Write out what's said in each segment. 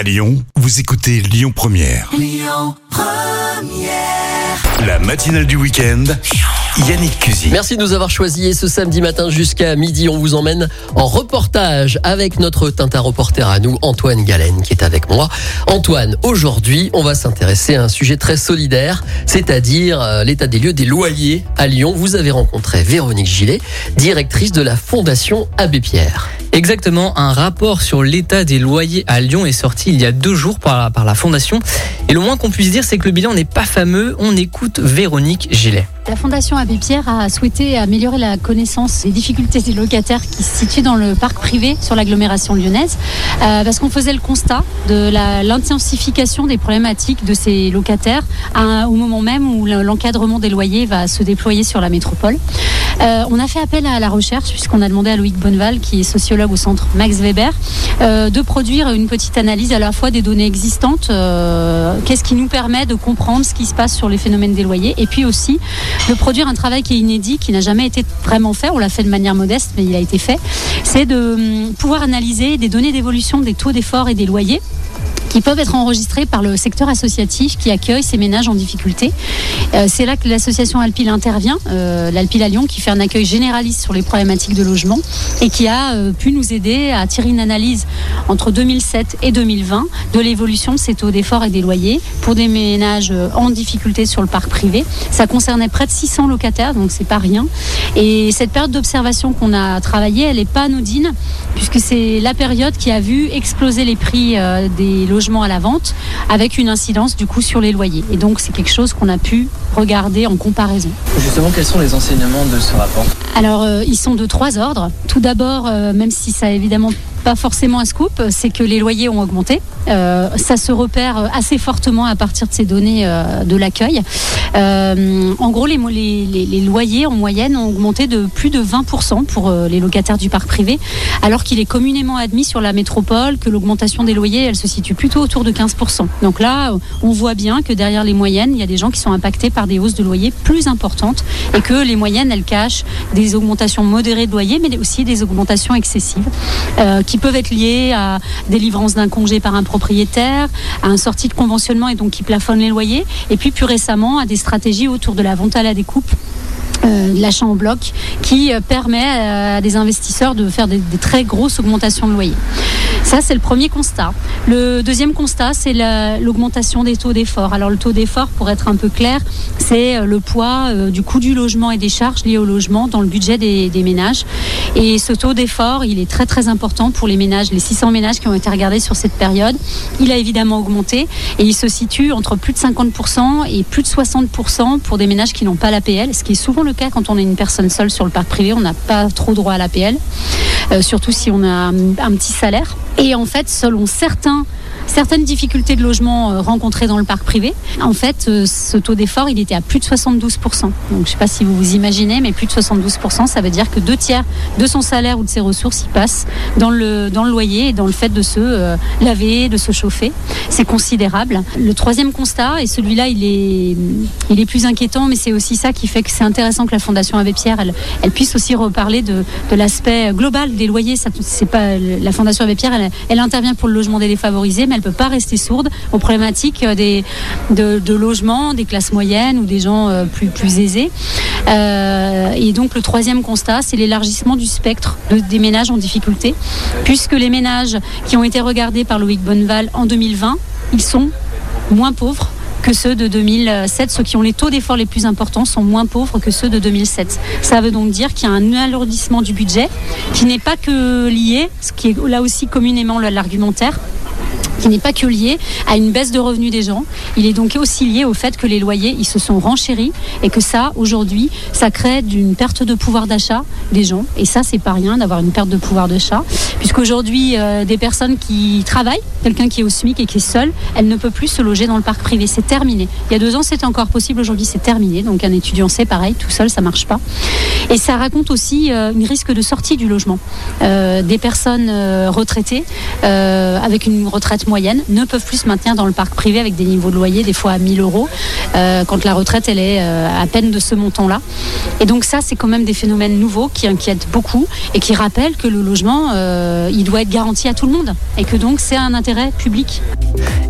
À Lyon, vous écoutez Lyon Première. La matinale du week-end. Yannick Cusy. Merci de nous avoir choisis et ce samedi matin jusqu'à midi, on vous emmène en reportage avec notre Tintin reporter à nous, Antoine Galen, qui est avec moi. Antoine, aujourd'hui, on va s'intéresser à un sujet très solidaire, c'est-à-dire euh, l'état des lieux des loyers à Lyon. Vous avez rencontré Véronique Gillet, directrice de la Fondation Abbé Pierre. Exactement, un rapport sur l'état des loyers à Lyon est sorti il y a deux jours par la, Fondation. Et le moins qu'on puisse dire, c'est que le bilan n'est pas fameux. On écoute Véronique Gillet. La Fondation Abbé Pierre a souhaité améliorer la connaissance des difficultés des locataires qui se situent dans le parc privé sur l'agglomération lyonnaise, euh, parce qu'on faisait le constat de l'intensification des problématiques de ces locataires au moment même où le- l'encadrement des loyers va se déployer sur la métropole. Euh, on a fait appel à la recherche puisqu'on a demandé à Loïc Bonneval, qui est sociologue au centre Max Weber, euh, de produire une petite analyse à la fois des données existantes, euh, qu'est-ce qui nous permet de comprendre ce qui se passe sur les phénomènes des loyers, et puis aussi de produire un travail qui est inédit, qui n'a jamais été vraiment fait. On l'a fait de manière modeste, mais il a été fait. C'est de hum, pouvoir analyser des données d'évolution des taux d'effort et des loyers qui peuvent être enregistrés par le secteur associatif qui accueille ces ménages en difficulté. Euh, c'est là que l'association Alpil intervient, euh, l'Alpil à Lyon, qui fait un accueil généraliste sur les problématiques de logement et qui a euh, pu nous aider à tirer une analyse entre 2007 et 2020 de l'évolution de ces taux d'effort et des loyers pour des ménages en difficulté sur le parc privé. Ça concernait près de 600 locataires, donc c'est pas rien. Et cette période d'observation qu'on a travaillée, elle n'est pas anodine, puisque c'est la période qui a vu exploser les prix des logements à la vente, avec une incidence du coup sur les loyers. Et donc c'est quelque chose qu'on a pu regarder en comparaison. Justement, quels sont les enseignements de ce rapport? Alors, euh, ils sont de trois ordres. Tout d'abord, euh, même si ça a évidemment pas forcément un scoop, c'est que les loyers ont augmenté. Euh, ça se repère assez fortement à partir de ces données euh, de l'accueil. Euh, en gros, les, les, loyers en moyenne ont augmenté de plus de 20% pour les locataires du parc privé, alors qu'il est communément admis sur la métropole que l'augmentation des loyers, elle se situe plutôt autour de 15%. Donc là, on voit bien que derrière les moyennes, il y a des gens qui sont impactés par des hausses de loyers plus importantes et que les moyennes, elles cachent des augmentations modérées de loyers, mais aussi des augmentations excessives qui peuvent être liées à délivrance d'un congé par un propriétaire, à un sortie de conventionnement et donc qui plafonne les loyers, et puis plus récemment à des stratégies autour de la vente à la découpe. euh, de l'achat en bloc qui euh, permet euh, à des investisseurs de faire des, des très grosses augmentations de loyer. Ça, c'est le premier constat. Le deuxième constat, c'est la- l'augmentation des taux d'effort. Alors, le taux d'effort, pour être un peu clair, c'est euh, le poids euh, du coût du logement et des charges liées au logement dans le budget des, ménages. Et ce taux d'effort, il est très très important pour les ménages, les 600 ménages qui ont été regardés sur cette période. Il a évidemment augmenté et il se situe entre plus de 50% et plus de 60% pour des ménages qui n'ont pas l'APL, ce qui est souvent le cas quand on est une personne seule sur le parc privé, on n'a pas trop droit à l'APL, euh, surtout si on a un petit salaire. Et en fait, selon certains certaines difficultés de logement euh, rencontrées dans le parc privé. En fait, euh, ce taux d'effort, il était à plus de 72%. Donc, je ne sais pas si vous vous imaginez, mais plus de 72%, ça veut dire que deux tiers de son salaire ou de ses ressources, il passe dans le, dans le loyer et dans le fait de se euh, laver, de se chauffer. C'est considérable. Le troisième constat, et celui-là, il est, il est plus inquiétant, mais c'est aussi ça qui fait que c'est intéressant que la Fondation Abbé Pierre, elle, puisse aussi reparler de, de l'aspect global des loyers. Pas, la Fondation Abbé Pierre, elle, elle intervient pour le logement des défavorisés, mais elle peut pas rester sourde aux problématiques euh, de, de logement des classes moyennes ou des gens euh, plus, aisés. Euh, et donc le troisième constat, c'est l'élargissement du spectre de- des ménages en difficulté, puisque les ménages qui ont été regardés par Loïc Bonneval en 2020, ils sont moins pauvres que ceux de 2007. Ceux qui ont les taux d'effort les plus importants sont moins pauvres que ceux de 2007. Ça veut donc dire qu'il y a un alourdissement du budget qui n'est pas que lié, ce qui est là aussi communément l'argumentaire, qui n'est pas que lié à une baisse de revenus des gens. Il est donc aussi lié au fait que les loyers, ils se sont renchéris et que ça, aujourd'hui, ça crée d'une perte de pouvoir d'achat des gens. Et ça, c'est pas rien d'avoir une perte de pouvoir d'achat, puisqu'aujourd'hui, euh, des personnes qui travaillent, quelqu'un qui est au SMIC et qui est seul, elle ne peut plus se loger dans le parc privé. C'est terminé. Il y a deux ans, c'était encore possible. Aujourd'hui, c'est terminé. Donc, un étudiant, c'est pareil, tout seul, ça marche pas. Et ça raconte aussi euh, une risque de sortie du logement. Euh, des personnes euh, retraitées, avec une retraite moyenne ne peuvent plus se maintenir dans le parc privé avec des niveaux de loyer des fois à 1000 euros euh, quand la retraite elle est euh, à peine de ce montant-là. Et donc ça, c'est quand même des phénomènes nouveaux qui inquiètent beaucoup et qui rappellent que le logement, euh, il doit être garanti à tout le monde et que donc c'est un intérêt public.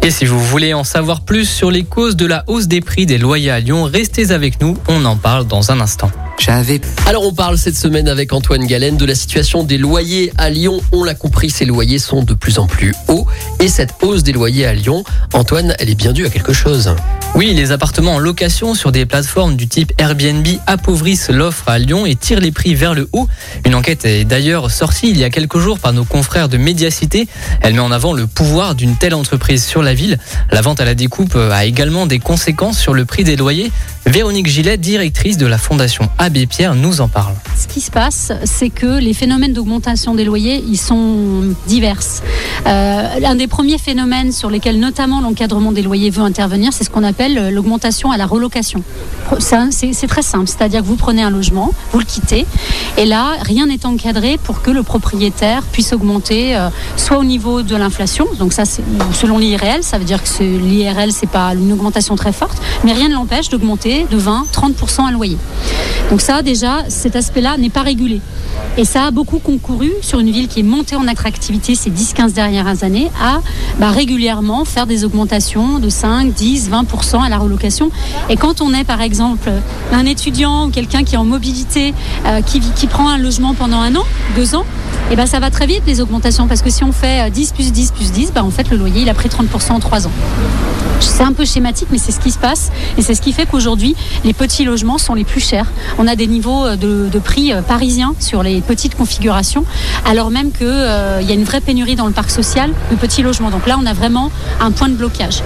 Et si vous voulez en savoir plus sur les causes de la hausse des prix des loyers à Lyon, restez avec nous, on en parle dans un instant. J'avais Alors on parle cette semaine avec Antoine Galen de la situation des loyers à Lyon. On l'a compris, ces loyers sont de plus en plus hauts. Et cette hausse des loyers à Lyon, Antoine, elle est bien due à quelque chose. Oui, les appartements en location sur des plateformes du type Airbnb appauvrissent l'offre à Lyon et tirent les prix vers le haut. Une enquête est d'ailleurs sortie il y a quelques jours par nos confrères de Médiacité. Elle met en avant le pouvoir d'une telle entreprise sur la ville. La vente à la découpe a également des conséquences sur le prix des loyers. Véronique Gillet, directrice de la Fondation Abbé Pierre, nous en parle. Ce qui se passe, c'est que les phénomènes d'augmentation des loyers, ils sont divers. Euh, un des premiers phénomènes sur lesquels notamment l'encadrement des loyers veut intervenir, c'est ce qu'on appelle euh, l'augmentation à la relocation. C'est très simple, c'est-à-dire que vous prenez un logement, vous le quittez, et là, rien n'est encadré pour que le propriétaire puisse augmenter euh, soit au niveau de l'inflation, donc ça selon l'IRL, ça veut dire que l'IRL c'est pas une augmentation très forte, mais rien ne l'empêche d'augmenter de 20-30% un loyer. Donc ça déjà, cet aspect-là n'est pas régulé. Et ça a beaucoup concouru sur une ville qui est montée en attractivité ces 10-15 dernières années à bah, régulièrement faire des augmentations de 5, 10, 20% à la relocation. Et quand on est par exemple un étudiant ou quelqu'un qui est en mobilité, euh, qui, qui prend un logement pendant un an, deux ans, et ben ça va très vite les augmentations parce que si on fait euh, 10 plus 10 plus 10, bah, en fait le loyer il a pris 30% en trois ans. C'est un peu schématique, mais c'est ce qui se passe. Et c'est ce qui fait qu'aujourd'hui, les petits logements sont les plus chers. On a des niveaux euh, de, prix euh, parisiens sur les petites configurations, alors même qu'il y a une vraie pénurie dans le parc social de petits logements. Donc là, on a vraiment un point de blocage.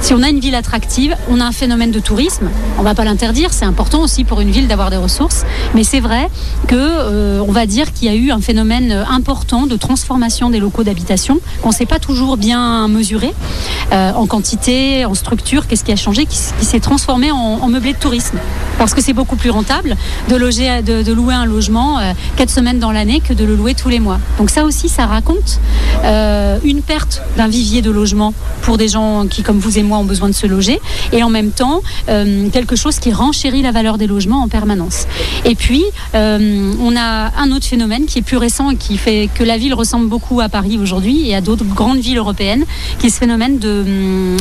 Si on a une ville attractive, on a un phénomène de tourisme. On va pas l'interdire, c'est important aussi pour une ville d'avoir des ressources. Mais c'est vrai que euh, on va dire qu'il y a eu un phénomène important de transformation des locaux d'habitation qu'on ne sait pas toujours bien mesurer euh, en quantité, en structure. Qu'est-ce qui a changé Qui, s'est transformé en, meublé de tourisme Parce que c'est beaucoup plus rentable de loger, de louer un logement euh, quatre semaines dans l'année que de le louer tous les mois. Donc ça aussi, ça raconte euh, une perte d'un vivier de logement pour des gens qui, comme vous et moi, ont besoin de se loger, et en même temps euh, quelque chose qui renchérit la valeur des logements en permanence. Et puis, euh, on a un autre phénomène qui est plus récent et qui fait que la ville ressemble beaucoup à Paris aujourd'hui et à d'autres grandes villes européennes, qui est ce phénomène de,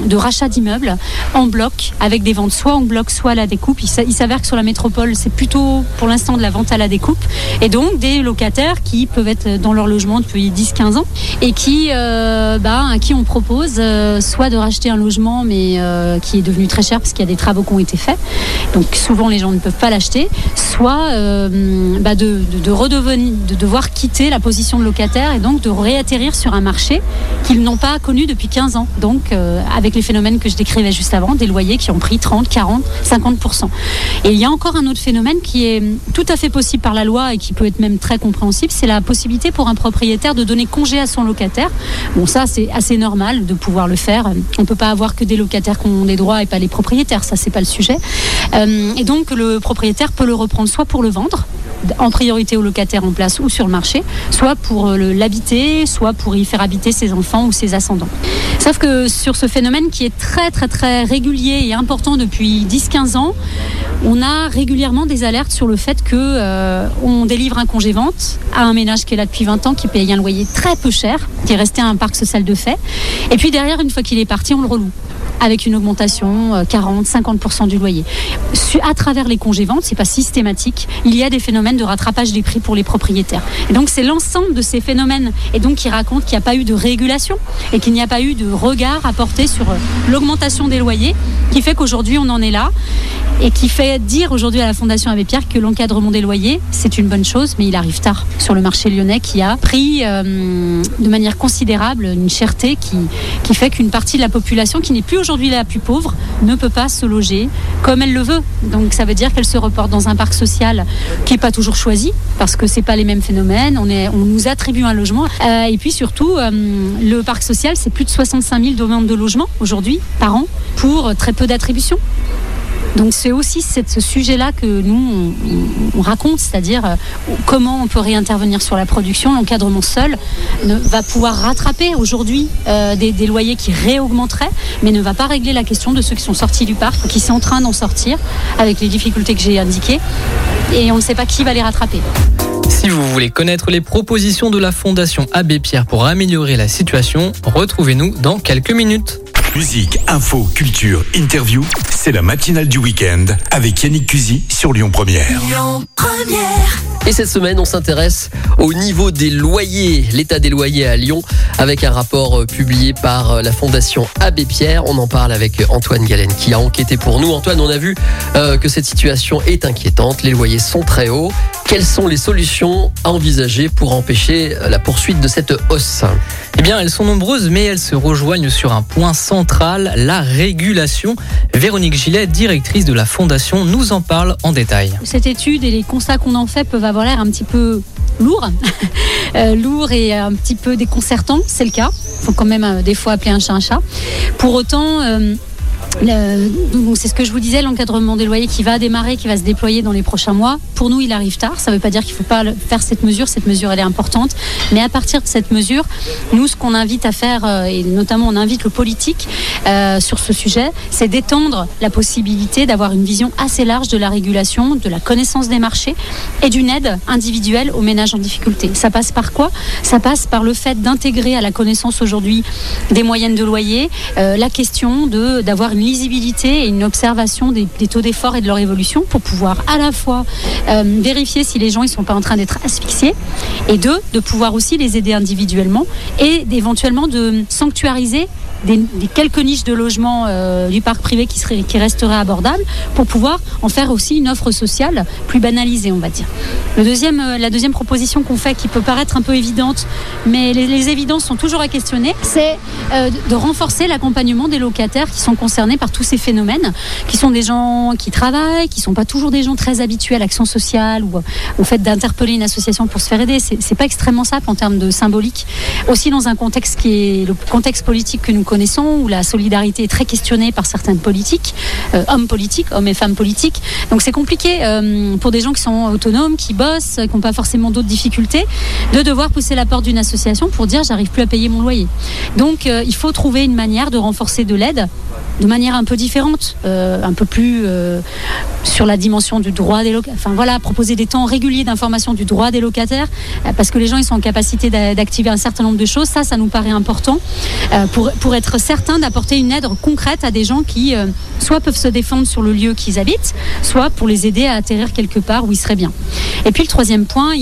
de rachat d'immeubles en bloc, avec des ventes soit en bloc, soit à la découpe. Il s'a- il s'avère que sur la métropole, c'est plutôt pour l'instant de la vente à la découpe, et donc des locataires qui peuvent être dans leur logement depuis 10-15 ans et qui, euh, bah, à qui on propose soit de racheter un logement mais euh, qui est devenu très cher parce qu'il y a des travaux qui ont été faits. Donc souvent les gens ne peuvent pas l'acheter, euh, bah, de, de, de devoir quitter la position de locataire et donc de réatterrir sur un marché qu'ils n'ont pas connu depuis 15 ans. Donc euh, avec les phénomènes que je décrivais juste avant, des loyers qui ont pris 30, 40, 50%. Et il y a encore un autre phénomène qui est tout à fait possible par la loi et qui peut être même très compréhensible, c'est la possibilité pour un propriétaire de donner congé à son locataire. Bon, ça c'est assez normal de pouvoir le faire. On peut pas avoir que des locataires qui ont des droits et pas les propriétaires, ça c'est pas le sujet. Euh, et donc le propriétaire peut le reprendre soit pour le vendre en priorité aux locataires en place ou sur le marché, soit pour euh, l'habiter, soit pour y faire habiter ses enfants ou ses ascendants. Sauf que sur ce phénomène qui est très très très régulier et important depuis 10-15 ans, on a régulièrement des alertes sur le fait que euh, on délivre un congé vente à un ménage qui est là depuis 20 ans, qui paye un loyer très peu cher, qui est resté à un parc social de fait, et puis derrière, une fois qu'il est parti, on le reloue avec une augmentation euh, 40-50% du loyer. À travers les congés ventes, c'est pas systématique, il y a des phénomènes de rattrapage des prix pour les propriétaires. Et donc c'est l'ensemble de ces phénomènes et donc qui raconte qu'il n'y a pas eu de régulation et qu'il n'y a pas eu de regard apporté sur euh, l'augmentation des loyers qui fait qu'aujourd'hui on en est là et qui fait dire aujourd'hui à la Fondation Abbé Pierre que l'encadrement des loyers, c'est une bonne chose, mais il arrive tard sur le marché lyonnais qui a pris euh, de manière considérable une cherté qui, qui fait qu'une partie de la population qui n'est plus aujourd'hui la plus pauvre ne peut pas se loger comme elle le veut. Donc ça veut dire qu'elle se reporte dans un parc social qui n'est pas toujours choisi parce que c'est pas les mêmes phénomènes. On nous attribue un logement. Euh, et puis surtout, euh, le parc social, c'est plus de 65 000 demandes de logement aujourd'hui par an pour très peu d'attributions. Donc c'est aussi ce sujet-là que nous, on, raconte, c'est-à-dire euh, comment on peut réintervenir sur la production. L'encadrement seul ne, va pouvoir rattraper aujourd'hui euh, des, des, loyers qui réaugmenteraient, mais ne va pas régler la question de ceux qui sont sortis du parc, qui sont en train d'en sortir, avec les difficultés que j'ai indiquées, et on ne sait pas qui va les rattraper. Si vous voulez connaître les propositions de la Fondation Abbé Pierre pour améliorer la situation, retrouvez-nous dans quelques minutes. Musique, info, culture, interview, c'est la matinale du week-end avec Yannick Cusy sur Lyon Première. Lyon Première. Et cette semaine, on s'intéresse au niveau des loyers, l'état des loyers à Lyon, avec un rapport euh, publié par euh, la Fondation Abbé Pierre. On en parle avec Antoine Galen qui a enquêté pour nous. Antoine, on a vu euh, que cette situation est inquiétante. Les loyers sont très hauts. Quelles sont les solutions à envisager pour empêcher la poursuite de cette hausse Eh bien, elles sont nombreuses, mais elles se rejoignent sur un point central, la régulation. Véronique Gillet, directrice de la Fondation, nous en parle en détail. Cette étude et les constats qu'on en fait peuvent avoir l'air un petit peu lourd, euh, lourd et un petit peu déconcertant, c'est le cas. Il faut quand même euh, des fois appeler un chat un chat. Pour autant, euh, c'est ce que je vous disais, l'encadrement des loyers qui va démarrer, qui va se déployer dans les prochains mois. Pour nous, il arrive tard. Ça ne veut pas dire qu'il ne faut pas faire cette mesure. Cette mesure, elle est importante. Mais à partir de cette mesure, nous, ce qu'on invite à faire, euh, et notamment on invite le politique euh, sur ce sujet, c'est d'étendre la possibilité d'avoir une vision assez large de la régulation, de la connaissance des marchés et d'une aide individuelle aux ménages en difficulté. Ça passe par quoi? Ça passe par le fait d'intégrer à la connaissance aujourd'hui des moyennes de loyer euh, la question d'avoir une lisibilité et une observation des, taux d'effort et de leur évolution pour pouvoir à la fois euh, vérifier si les gens ne sont pas en train d'être asphyxiés et deux, de pouvoir aussi les aider individuellement et éventuellement de sanctuariser des, quelques niches de logement euh, du parc privé qui, serait, qui resteraient abordables pour pouvoir en faire aussi une offre sociale plus banalisée, on va dire. Le deuxième, euh, la deuxième proposition qu'on fait, qui peut paraître un peu évidente, mais les, évidences sont toujours à questionner, c'est euh, de renforcer l'accompagnement des locataires qui sont concernés par tous ces phénomènes, qui sont des gens qui travaillent, qui ne sont pas toujours des gens très habitués à l'action sociale ou au fait d'interpeller une association pour se faire aider. C'est pas extrêmement simple en termes de symbolique. Aussi dans un contexte qui est le contexte politique que nous où la solidarité est très questionnée par certaines politiques, euh, hommes politiques, hommes et femmes politiques. Donc c'est compliqué euh, pour des gens qui sont autonomes, qui bossent, qui n'ont pas forcément d'autres difficultés, de devoir pousser la porte d'une association pour dire j'arrive plus à payer mon loyer. Donc euh, il faut trouver une manière de renforcer de l'aide de manière un peu différente, un peu plus sur la dimension du droit des locataires. Enfin voilà, proposer des temps réguliers d'information du droit des locataires, parce que les gens ils sont en capacité d'activer un certain nombre de choses. Ça, ça nous paraît important pour, pour être certain d'apporter une aide concrète à des gens qui euh, soit peuvent se défendre sur le lieu qu'ils habitent, soit pour les aider à atterrir quelque part où ils seraient bien. Et puis le troisième point,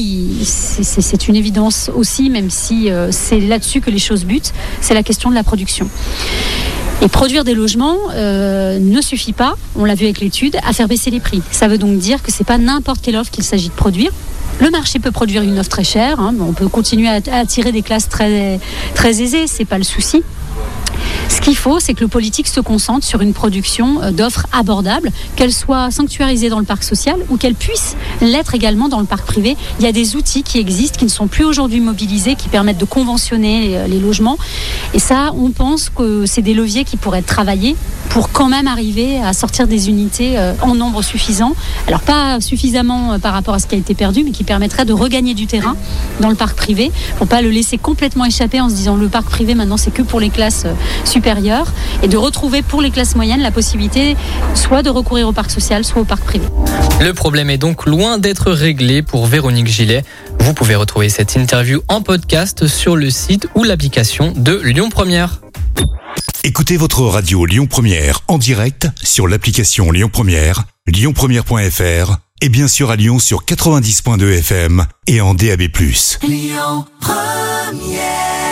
c'est une évidence aussi, même si euh, c'est là-dessus que les choses butent, c'est la question de la production. Et produire des logements euh, ne suffit pas, on l'a vu avec l'étude, à faire baisser les prix. Ça veut donc dire que c'est pas n'importe quelle offre qu'il s'agit de produire. Le marché peut produire une offre très chère, hein, on peut continuer à, attirer des classes très, très aisées, c'est pas le souci. Ce qu'il faut, c'est que le politique se concentre sur une production euh, d'offres abordables, qu'elles soient sanctuarisées dans le parc social ou qu'elles puissent l'être également dans le parc privé. Il y a des outils qui existent, qui ne sont plus aujourd'hui mobilisés, qui permettent de conventionner les, logements. Et ça, on pense que c'est des leviers qui pourraient être travaillés pour quand même arriver à sortir des unités euh, en nombre suffisant. Alors pas suffisamment euh, par rapport à ce qui a été perdu, mais qui permettrait de regagner du terrain dans le parc privé, pour pas le laisser complètement échapper en se disant le parc privé maintenant c'est que pour les classes supérieure et de retrouver pour les classes moyennes la possibilité soit de recourir au parc social, soit au parc privé. Le problème est donc loin d'être réglé pour Véronique Gillet. Vous pouvez retrouver cette interview en podcast sur le site ou l'application de Lyon Première. Écoutez votre radio Lyon Première en direct sur l'application Lyon Première, lyonpremière.fr et bien sûr à Lyon sur 90.2 FM et en DAB+. Lyon Première